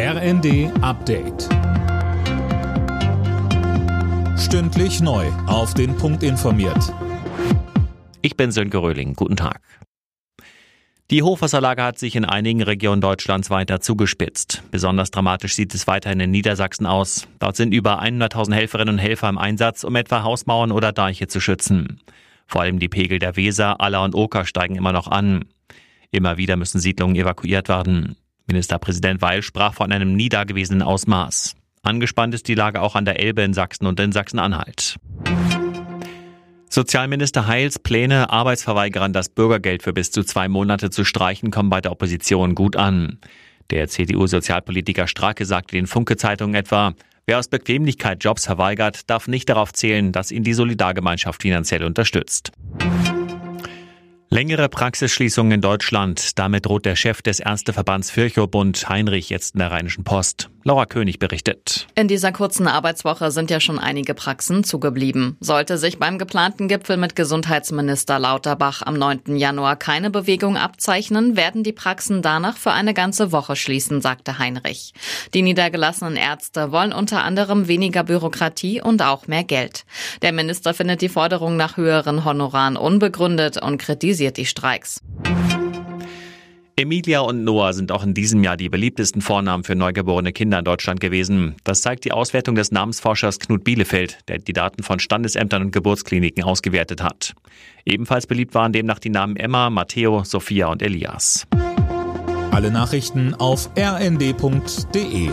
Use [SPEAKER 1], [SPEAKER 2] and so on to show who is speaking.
[SPEAKER 1] RND Update. Stündlich neu. Auf den Punkt informiert.
[SPEAKER 2] Ich bin Sönke Röhling. Guten Tag. Die Hochwasserlage hat sich in einigen Regionen Deutschlands weiter zugespitzt. Besonders dramatisch sieht es weiterhin in Niedersachsen aus. Dort sind über 100.000 Helferinnen und Helfer im Einsatz, um etwa Hausmauern oder Deiche zu schützen. Vor allem die Pegel der Weser, Aller und Oker steigen immer noch an. Immer wieder müssen Siedlungen evakuiert werden. Ministerpräsident Weil sprach von einem nie dagewesenen Ausmaß. Angespannt ist die Lage auch an der Elbe in Sachsen und in Sachsen-Anhalt. Sozialminister Heils Pläne, Arbeitsverweigerern das Bürgergeld für bis zu zwei Monate zu streichen, kommen bei der Opposition gut an. Der CDU-Sozialpolitiker Strake sagte den Funke-Zeitungen etwa, wer aus Bequemlichkeit Jobs verweigert, darf nicht darauf zählen, dass ihn die Solidargemeinschaft finanziell unterstützt. Längere Praxisschließungen in Deutschland. Damit droht der Chef des Ärzteverbands Virchow-Bund Heinrich jetzt in der Rheinischen Post. Laura König berichtet.
[SPEAKER 3] In dieser kurzen Arbeitswoche sind ja schon einige Praxen zugeblieben. Sollte sich beim geplanten Gipfel mit Gesundheitsminister Lauterbach am 9. Januar keine Bewegung abzeichnen, werden die Praxen danach für eine ganze Woche schließen, sagte Heinrich. Die niedergelassenen Ärzte wollen unter anderem weniger Bürokratie und auch mehr Geld. Der Minister findet die Forderung nach höheren Honoraren unbegründet und kritisiert die Streiks.
[SPEAKER 2] Emilia und Noah sind auch in diesem Jahr die beliebtesten Vornamen für neugeborene Kinder in Deutschland gewesen. Das zeigt die Auswertung des Namensforschers Knut Bielefeld, der die Daten von Standesämtern und Geburtskliniken ausgewertet hat. Ebenfalls beliebt waren demnach die Namen Emma, Matteo, Sophia und Elias.
[SPEAKER 1] Alle Nachrichten auf rnd.de